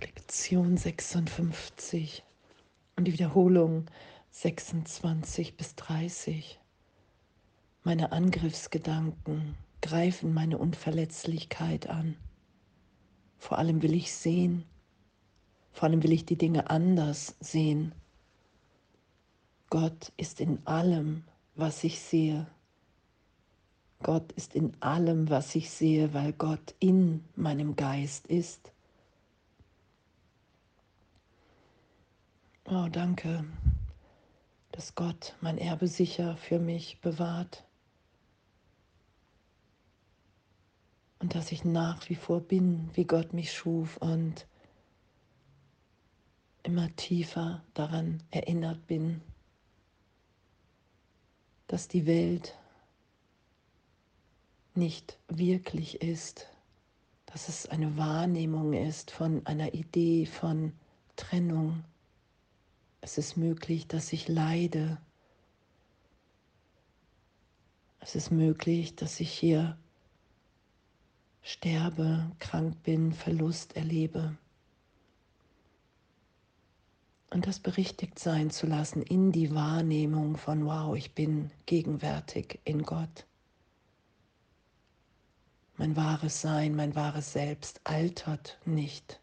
Lektion 56 und die Wiederholung 26 bis 30. Meine Angriffsgedanken greifen meine Unverletzlichkeit an. Vor allem will ich sehen, vor allem will ich die Dinge anders sehen. Gott ist in allem, was ich sehe. Gott ist in allem, was ich sehe, weil Gott in meinem Geist ist. Oh, danke, dass Gott mein Erbe sicher für mich bewahrt. Und dass ich nach wie vor bin, wie Gott mich schuf und immer tiefer daran erinnert bin, dass die Welt nicht wirklich ist, dass es eine Wahrnehmung ist von einer Idee von Trennung. Es ist möglich, dass ich leide. Es ist möglich, dass ich hier sterbe, krank bin, Verlust erlebe. Und das berichtigt sein zu lassen in die Wahrnehmung von, wow, ich bin gegenwärtig in Gott. Mein wahres Sein, mein wahres Selbst altert nicht.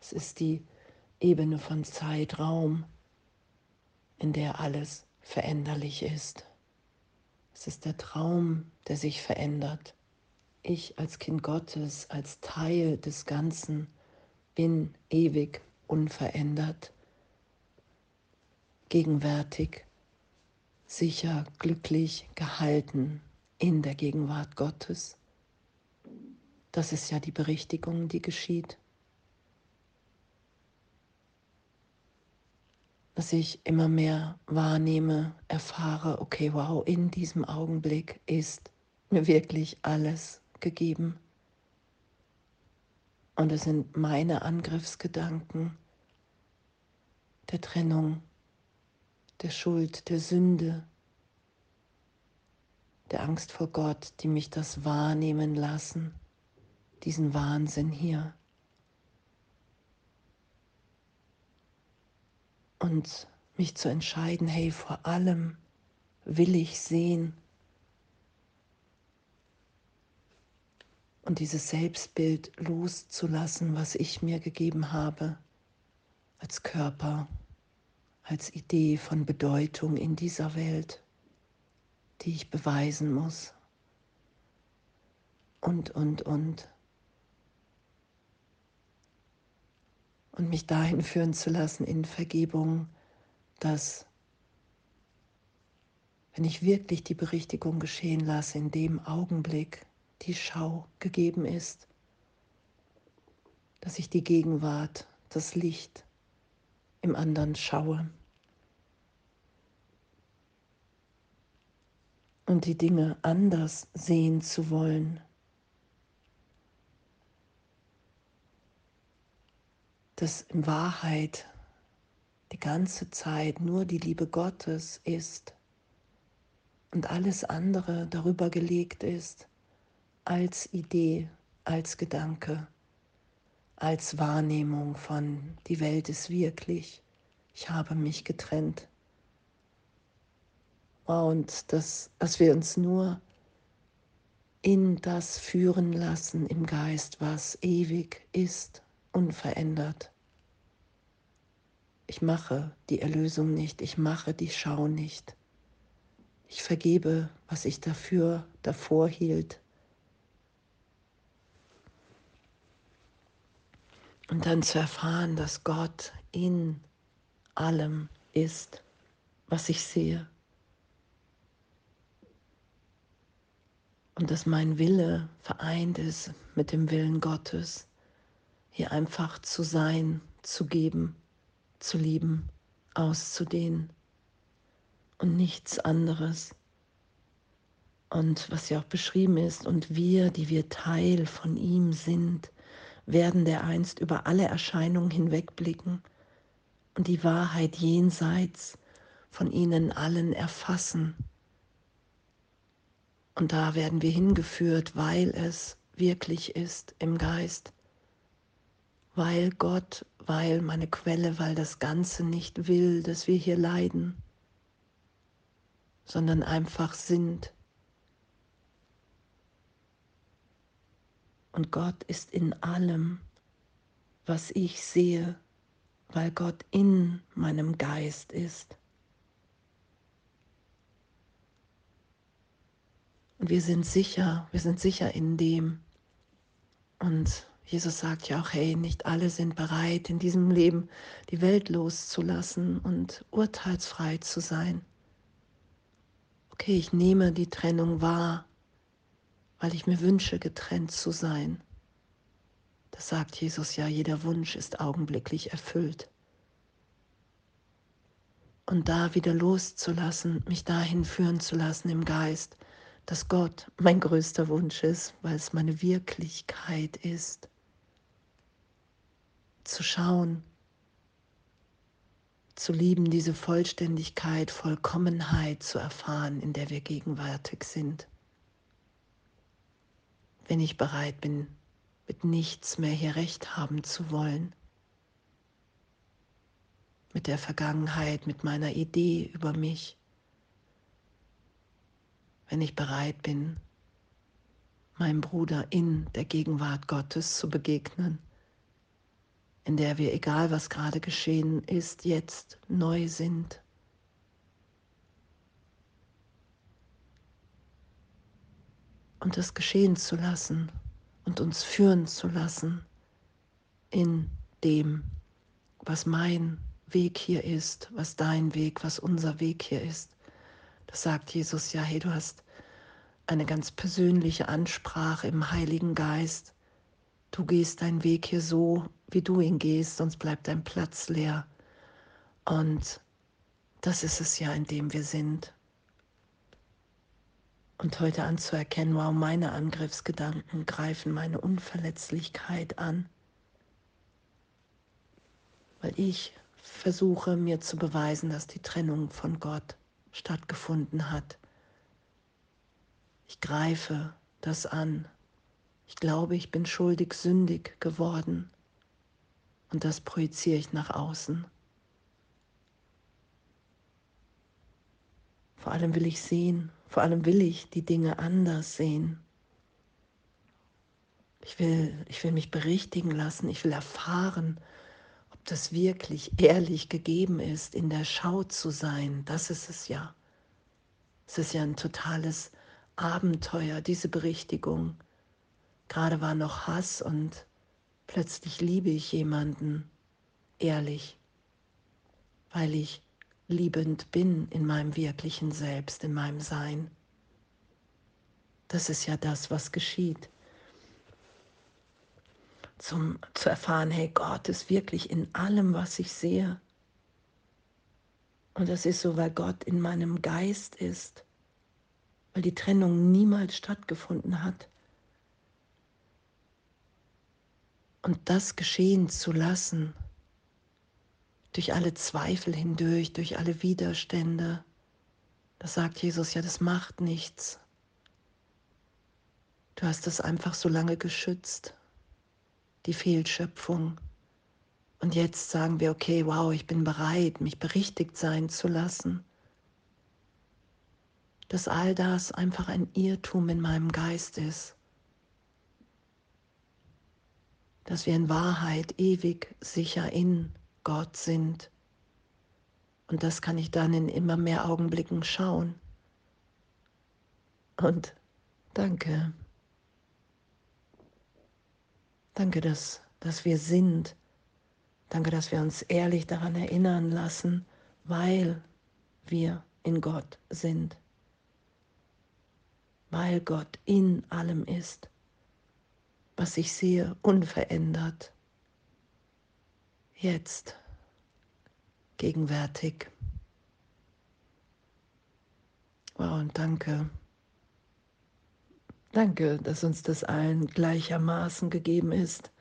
Es ist die Ebene von Zeitraum, in der alles veränderlich ist. Es ist der Traum, der sich verändert. Ich als Kind Gottes, als Teil des Ganzen bin ewig unverändert, gegenwärtig, sicher, glücklich, gehalten in der Gegenwart Gottes. Das ist ja die Berichtigung, die geschieht. Dass ich immer mehr wahrnehme, erfahre, okay, wow, in diesem Augenblick ist mir wirklich alles gegeben. Und es sind meine Angriffsgedanken, der Trennung, der Schuld, der Sünde, der Angst vor Gott, die mich das wahrnehmen lassen, diesen Wahnsinn hier. Und mich zu entscheiden, hey, vor allem will ich sehen und dieses Selbstbild loszulassen, was ich mir gegeben habe als Körper, als Idee von Bedeutung in dieser Welt, die ich beweisen muss. Und, und, und. Und mich dahin führen zu lassen in Vergebung, dass wenn ich wirklich die Berichtigung geschehen lasse, in dem Augenblick die Schau gegeben ist, dass ich die Gegenwart, das Licht, im anderen schaue und die Dinge anders sehen zu wollen. Dass in Wahrheit die ganze Zeit nur die Liebe Gottes ist und alles andere darüber gelegt ist als Idee, als Gedanke als Wahrnehmung von, die Welt ist wirklich, ich habe mich getrennt. Und dass, dass wir uns nur in das führen lassen im Geist, was ewig ist, unverändert. Ich mache die Erlösung nicht, ich mache die Schau nicht. Ich vergebe, was ich dafür davor hielt. Und dann zu erfahren, dass Gott in allem ist, was ich sehe. Und dass mein Wille vereint ist mit dem Willen Gottes, hier einfach zu sein, zu geben, zu lieben, auszudehnen und nichts anderes. Und was ja auch beschrieben ist, und wir, die wir Teil von ihm sind, werden dereinst über alle Erscheinungen hinwegblicken und die Wahrheit jenseits von ihnen allen erfassen. Und da werden wir hingeführt, weil es wirklich ist im Geist. Weil Gott, weil meine Quelle, weil das Ganze nicht will, dass wir hier leiden, sondern einfach sind. Und Gott ist in allem, was ich sehe, weil Gott in meinem Geist ist. Und wir sind sicher, wir sind sicher in dem. Und Jesus sagt ja auch, hey, nicht alle sind bereit, in diesem Leben die Welt loszulassen und urteilsfrei zu sein. Okay, ich nehme die Trennung wahr, weil ich mir wünsche, getrennt zu sein. Das sagt Jesus ja, jeder Wunsch ist augenblicklich erfüllt. Und da wieder loszulassen, mich dahin führen zu lassen im Geist, dass Gott mein größter Wunsch ist, weil es meine Wirklichkeit ist. Zu schauen, zu lieben, diese Vollständigkeit, Vollkommenheit zu erfahren, in der wir gegenwärtig sind. Wenn ich bereit bin, mit nichts mehr hier recht haben zu wollen, mit der Vergangenheit, mit meiner Idee über mich, wenn ich bereit bin, meinem Bruder in der Gegenwart Gottes zu begegnen, in der wir, egal was gerade geschehen ist, jetzt neu sind. Und es geschehen zu lassen und uns führen zu lassen in dem, was mein Weg hier ist, was dein Weg, was unser Weg hier ist. Das sagt Jesus ja, hey, du hast eine ganz persönliche Ansprache im Heiligen Geist. Du gehst deinen Weg hier so, wie du ihn gehst, sonst bleibt dein Platz leer. Und das ist es ja, in dem wir sind. Und heute anzuerkennen, wow, meine Angriffsgedanken greifen meine Unverletzlichkeit an. Weil ich versuche mir zu beweisen, dass die Trennung von Gott stattgefunden hat. Ich greife das an. Ich glaube, ich bin schuldig, sündig geworden. Und das projiziere ich nach außen. Vor allem will ich sehen, vor allem will ich die Dinge anders sehen. Ich will, ich will mich berichtigen lassen, ich will erfahren, ob das wirklich ehrlich gegeben ist, in der Schau zu sein. Das ist es ja. Es ist ja ein totales Abenteuer, diese Berichtigung. Gerade war noch Hass und plötzlich liebe ich jemanden ehrlich, weil ich liebend bin in meinem wirklichen Selbst, in meinem Sein. Das ist ja das, was geschieht. Zum, zu erfahren, hey, Gott ist wirklich in allem, was ich sehe. Und das ist so, weil Gott in meinem Geist ist, weil die Trennung niemals stattgefunden hat. Und das geschehen zu lassen, durch alle Zweifel hindurch, durch alle Widerstände, das sagt Jesus ja, das macht nichts. Du hast es einfach so lange geschützt, die Fehlschöpfung. Und jetzt sagen wir, okay, wow, ich bin bereit, mich berichtigt sein zu lassen. Dass all das einfach ein Irrtum in meinem Geist ist. Dass wir in Wahrheit ewig sicher in Gott sind. Und das kann ich dann in immer mehr Augenblicken schauen. Und danke. Danke, dass, dass wir sind Danke, dass wir uns ehrlich daran erinnern lassen, weil wir in Gott sind. Weil Gott in allem ist, was ich sehe, unverändert. Jetzt, gegenwärtig. Wow, und danke. Danke, dass uns das allen gleichermaßen gegeben ist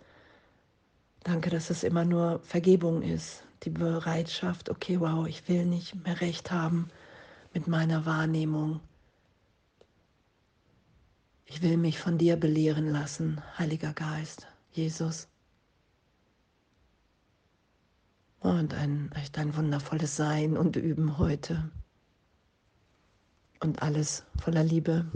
Danke, dass es immer nur Vergebung ist, die Bereitschaft, okay, wow, ich will nicht mehr recht haben mit meiner Wahrnehmung. Ich will mich von dir belehren lassen, Heiliger Geist, Jesus. Und ein, echt ein wundervolles Sein und Üben heute. Und alles voller Liebe.